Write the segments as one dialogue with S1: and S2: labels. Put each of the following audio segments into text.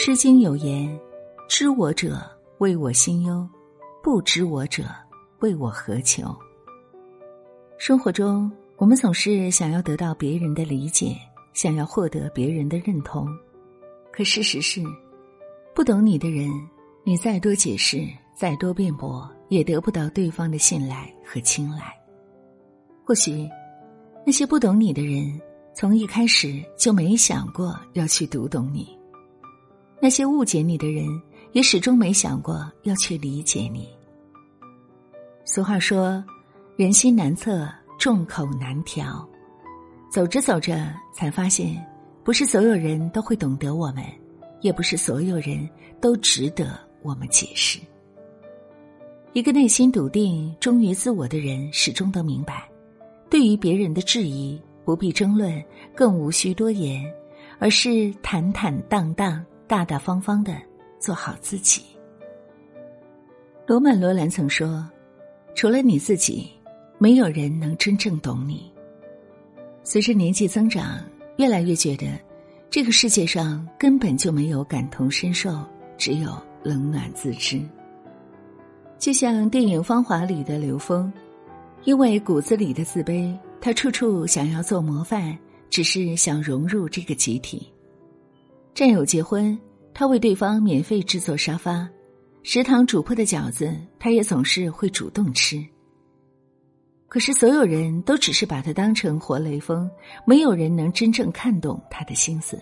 S1: 诗经有言：“知我者，谓我心忧；不知我者，谓我何求。”生活中，我们总是想要得到别人的理解，想要获得别人的认同。可事实是，不懂你的人，你再多解释、再多辩驳，也得不到对方的信赖和青睐。或许，那些不懂你的人，从一开始就没想过要去读懂你。那些误解你的人，也始终没想过要去理解你。俗话说：“人心难测，众口难调。”走着走着，才发现，不是所有人都会懂得我们，也不是所有人都值得我们解释。一个内心笃定、忠于自我的人，始终都明白，对于别人的质疑，不必争论，更无需多言，而是坦坦荡荡。大大方方的做好自己。罗曼·罗兰曾说：“除了你自己，没有人能真正懂你。”随着年纪增长，越来越觉得，这个世界上根本就没有感同身受，只有冷暖自知。就像电影《芳华》里的刘峰，因为骨子里的自卑，他处处想要做模范，只是想融入这个集体。战友结婚，他为对方免费制作沙发；食堂煮破的饺子，他也总是会主动吃。可是所有人都只是把他当成活雷锋，没有人能真正看懂他的心思。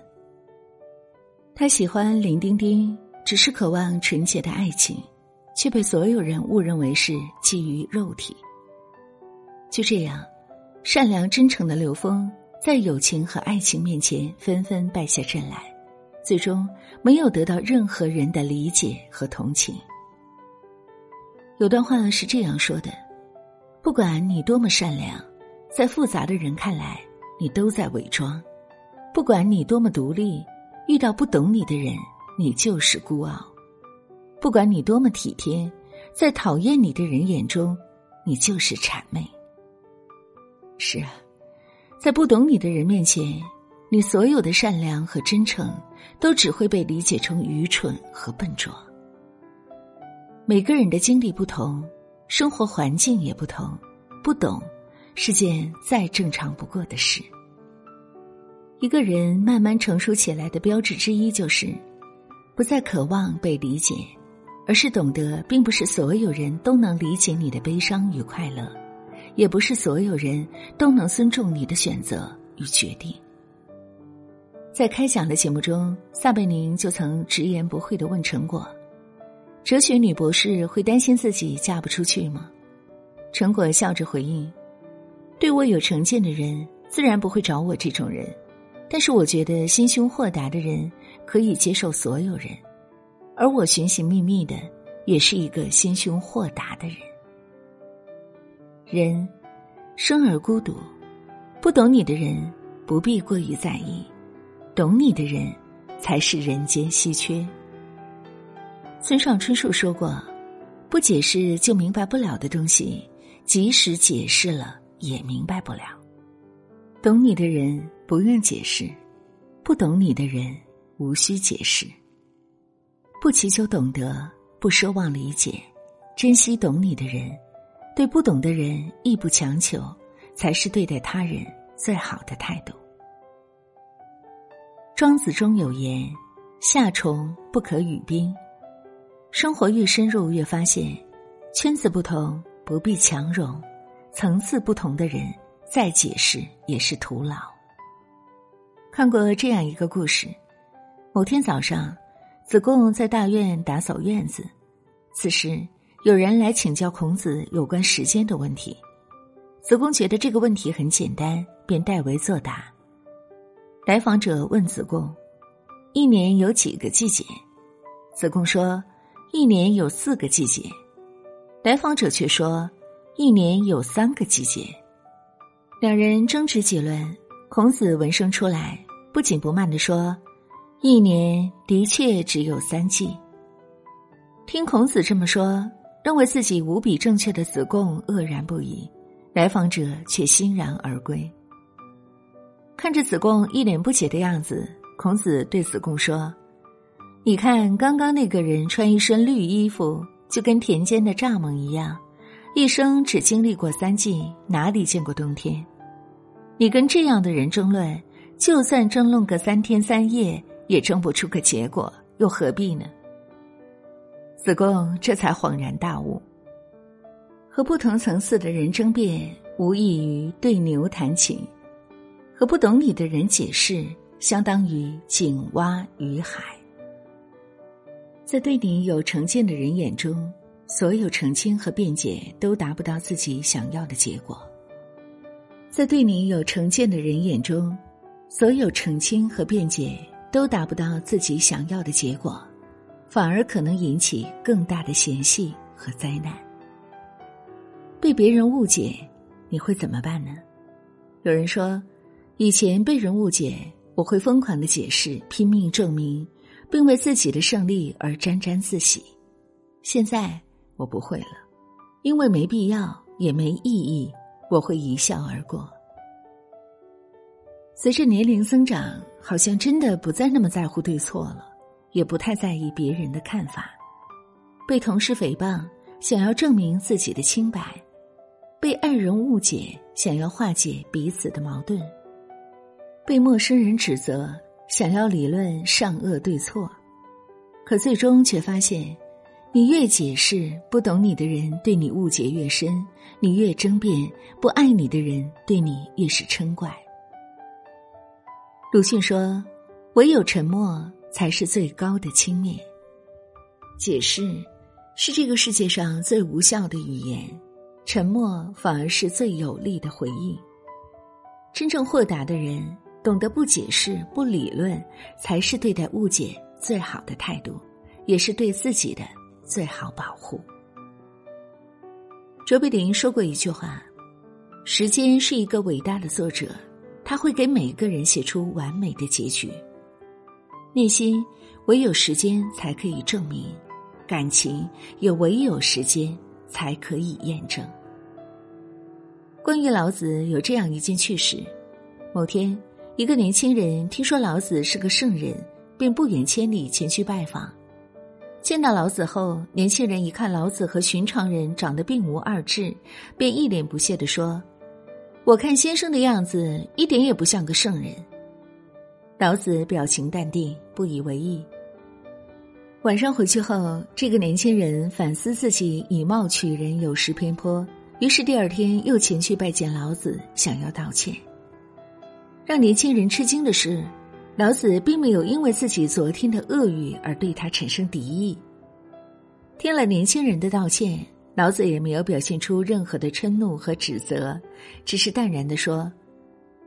S1: 他喜欢林丁丁，只是渴望纯洁的爱情，却被所有人误认为是基于肉体。就这样，善良真诚的刘峰在友情和爱情面前纷纷败下阵来。最终没有得到任何人的理解和同情。有段话是这样说的：“不管你多么善良，在复杂的人看来，你都在伪装；不管你多么独立，遇到不懂你的人，你就是孤傲；不管你多么体贴，在讨厌你的人眼中，你就是谄媚。”是啊，在不懂你的人面前。你所有的善良和真诚，都只会被理解成愚蠢和笨拙。每个人的经历不同，生活环境也不同，不懂是件再正常不过的事。一个人慢慢成熟起来的标志之一，就是不再渴望被理解，而是懂得，并不是所有人都能理解你的悲伤与快乐，也不是所有人都能尊重你的选择与决定。在开讲的节目中，撒贝宁就曾直言不讳的问陈果：“哲学女博士会担心自己嫁不出去吗？”陈果笑着回应：“对我有成见的人，自然不会找我这种人。但是我觉得心胸豁达的人可以接受所有人，而我寻寻觅觅的，也是一个心胸豁达的人。人生而孤独，不懂你的人不必过于在意。”懂你的人，才是人间稀缺。村上春树说过：“不解释就明白不了的东西，即使解释了也明白不了。懂你的人不用解释，不懂你的人无需解释。不祈求懂得，不奢望理解，珍惜懂你的人，对不懂的人亦不强求，才是对待他人最好的态度。”庄子中有言：“夏虫不可语冰。”生活越深入，越发现圈子不同不必强融，层次不同的人再解释也是徒劳。看过这样一个故事：某天早上，子贡在大院打扫院子，此时有人来请教孔子有关时间的问题。子贡觉得这个问题很简单，便代为作答。来访者问子贡：“一年有几个季节？”子贡说：“一年有四个季节。”来访者却说：“一年有三个季节。”两人争执几轮，孔子闻声出来，不紧不慢的说：“一年的确只有三季。”听孔子这么说，认为自己无比正确的子贡愕然不已，来访者却欣然而归。看着子贡一脸不解的样子，孔子对子贡说：“你看，刚刚那个人穿一身绿衣服，就跟田间的蚱蜢一样，一生只经历过三季，哪里见过冬天？你跟这样的人争论，就算争论个三天三夜，也争不出个结果，又何必呢？子贡这才恍然大悟：和不同层次的人争辩，无异于对牛弹琴；和不懂你的人解释，相当于井蛙于海。在对你有成见的人眼中，所有澄清和辩解都达不到自己想要的结果。在对你有成见的人眼中，所有澄清和辩解都达不到自己想要的结果，反而可能引起更大的嫌隙和灾难。被别人误解，你会怎么办呢？有人说，以前被人误解，我会疯狂的解释，拼命证明，并为自己的胜利而沾沾自喜。现在我不会了，因为没必要，也没意义。我会一笑而过。随着年龄增长，好像真的不再那么在乎对错了，也不太在意别人的看法。被同事诽谤，想要证明自己的清白；被爱人误解，想要化解彼此的矛盾；被陌生人指责，想要理论善恶对错。可最终却发现。你越解释，不懂你的人对你误解越深；你越争辩，不爱你的人对你越是嗔怪。鲁迅说：“唯有沉默才是最高的轻蔑。”解释是这个世界上最无效的语言，沉默反而是最有力的回应。真正豁达的人，懂得不解释、不理论，才是对待误解最好的态度，也是对自己的。最好保护。卓别林说过一句话：“时间是一个伟大的作者，他会给每个人写出完美的结局。内心唯有时间才可以证明，感情也唯有时间才可以验证。”关于老子有这样一件趣事：某天，一个年轻人听说老子是个圣人，便不远千里前去拜访。见到老子后，年轻人一看老子和寻常人长得并无二致，便一脸不屑地说：“我看先生的样子一点也不像个圣人。”老子表情淡定，不以为意。晚上回去后，这个年轻人反思自己以貌取人有失偏颇，于是第二天又前去拜见老子，想要道歉。让年轻人吃惊的是。老子并没有因为自己昨天的恶语而对他产生敌意。听了年轻人的道歉，老子也没有表现出任何的嗔怒和指责，只是淡然的说：“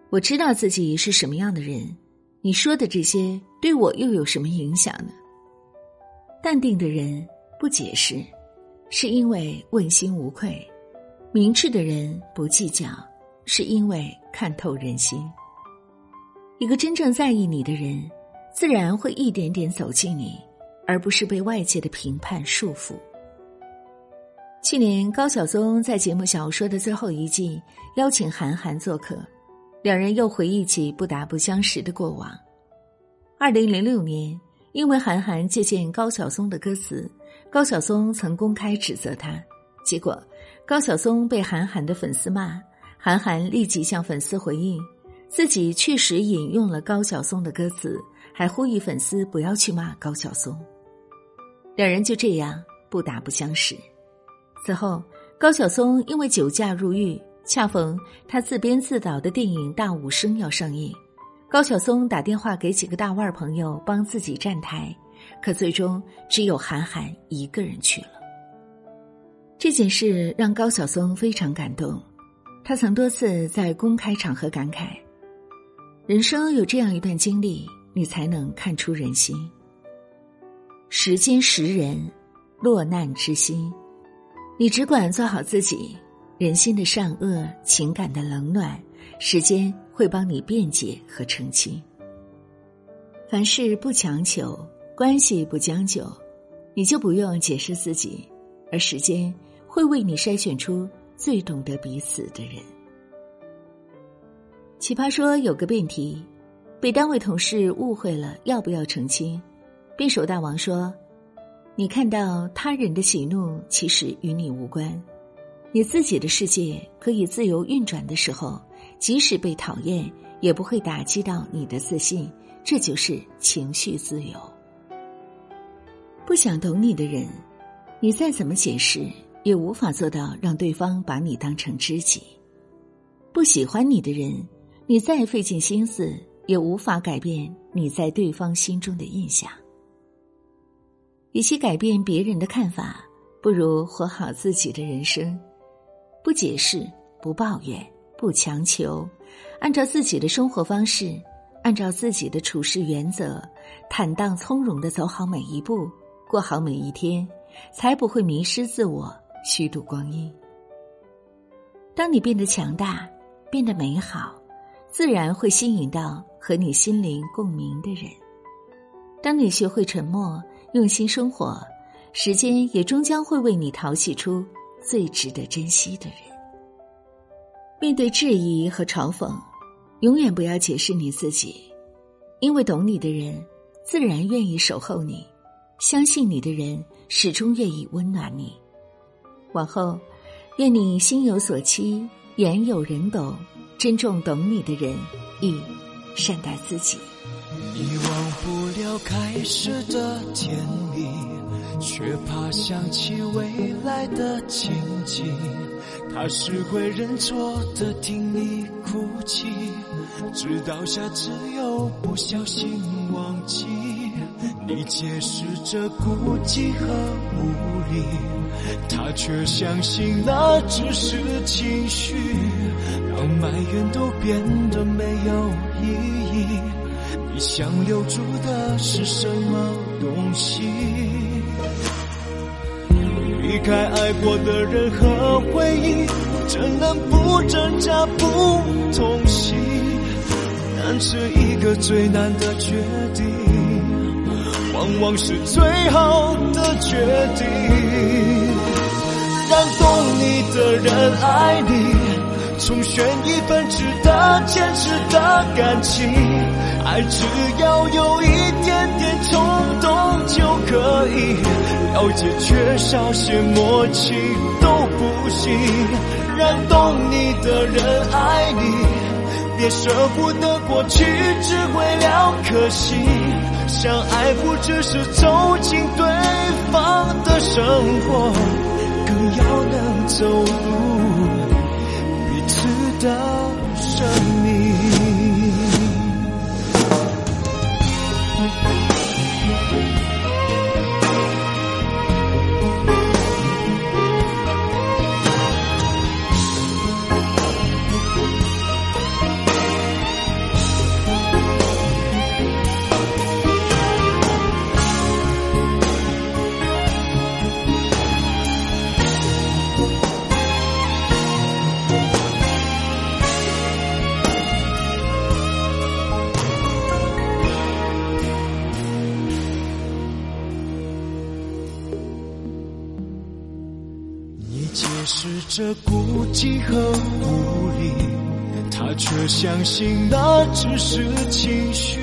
S1: 我知道自己是什么样的人，你说的这些对我又有什么影响呢？”淡定的人不解释，是因为问心无愧；明智的人不计较，是因为看透人心。一个真正在意你的人，自然会一点点走近你，而不是被外界的评判束缚。去年高晓松在节目《小说》的最后一季邀请韩寒做客，两人又回忆起不打不相识的过往。二零零六年，因为韩寒借鉴高晓松的歌词，高晓松曾公开指责他，结果高晓松被韩寒的粉丝骂，韩寒立即向粉丝回应。自己确实引用了高晓松的歌词，还呼吁粉丝不要去骂高晓松。两人就这样不打不相识。此后，高晓松因为酒驾入狱，恰逢他自编自导的电影《大武生》要上映，高晓松打电话给几个大腕朋友帮自己站台，可最终只有韩寒一个人去了。这件事让高晓松非常感动，他曾多次在公开场合感慨。人生有这样一段经历，你才能看出人心。时间识人，落难之心。你只管做好自己，人心的善恶，情感的冷暖，时间会帮你辩解和澄清。凡事不强求，关系不将就，你就不用解释自己，而时间会为你筛选出最懂得彼此的人。奇葩说有个辩题，被单位同事误会了，要不要澄清？辩手大王说：“你看到他人的喜怒，其实与你无关。你自己的世界可以自由运转的时候，即使被讨厌，也不会打击到你的自信。这就是情绪自由。不想懂你的人，你再怎么解释，也无法做到让对方把你当成知己。”不喜欢你的人，你再费尽心思也无法改变你在对方心中的印象。与其改变别人的看法，不如活好自己的人生。不解释，不抱怨，不强求，按照自己的生活方式，按照自己的处事原则，坦荡从容的走好每一步，过好每一天，才不会迷失自我，虚度光阴。当你变得强大。变得美好，自然会吸引到和你心灵共鸣的人。当你学会沉默，用心生活，时间也终将会为你淘洗出最值得珍惜的人。面对质疑和嘲讽，永远不要解释你自己，因为懂你的人自然愿意守候你，相信你的人始终愿意温暖你。往后，愿你心有所期。言有人懂，珍重懂你的人，亦善待自己。
S2: 你忘不了开始的甜蜜，却怕想起未来的情景。他是会认错的，听你哭泣，直到下次又不小心忘记。你解释着孤寂和无力，他却相信那只是情绪，让埋怨都变得没有意义。你想留住的是什么东西？离开爱过的人和回忆，怎能不挣扎不痛惜？难是一个最难的决定。往往是最好的决定，让懂你的人爱你，重选一份值得坚持的感情。爱只要有一点点冲动就可以，了解缺少些默契都不行。让懂你的人爱你，别舍不得过去，只为了可惜。相爱不只是走进对方的生活，更要能走入此的生命。解释着孤寂和无力，他却相信那只是情绪，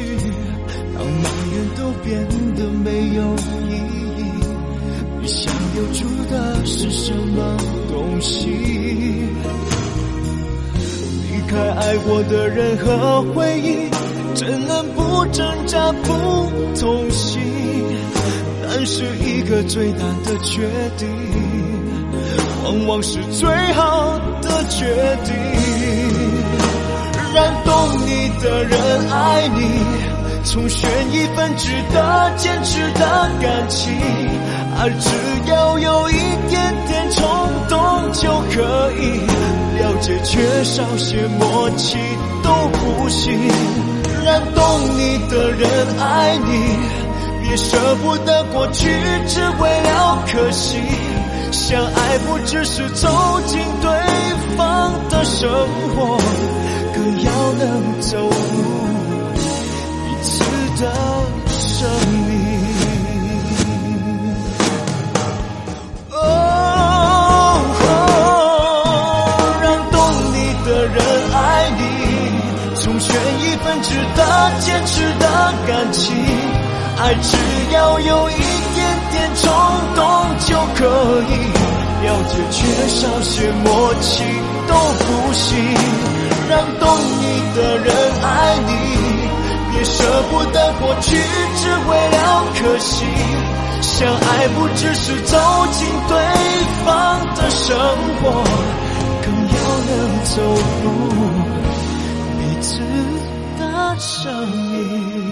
S2: 当埋怨都变得没有意义。你想留住的是什么东西？离开爱过的人和回忆，怎能不挣扎不痛心？但是一个最难的决定。往往是最好的决定，让懂你的人爱你，重选一份值得坚持的感情。爱只要有一点点冲动就可以，了解缺少些默契都不行。让懂你的人爱你，别舍不得过去，只为了可惜。相爱不只是走进对方的生活，更要能走入彼此的生命。哦，让懂你的人爱你，重选一份值得坚持的感情。爱只要有一点点冲动就可以了解，缺少些默契都不行。让懂你的人爱你，别舍不得过去，只为了可惜。相爱不只是走进对方的生活，更要能走入彼此的生命。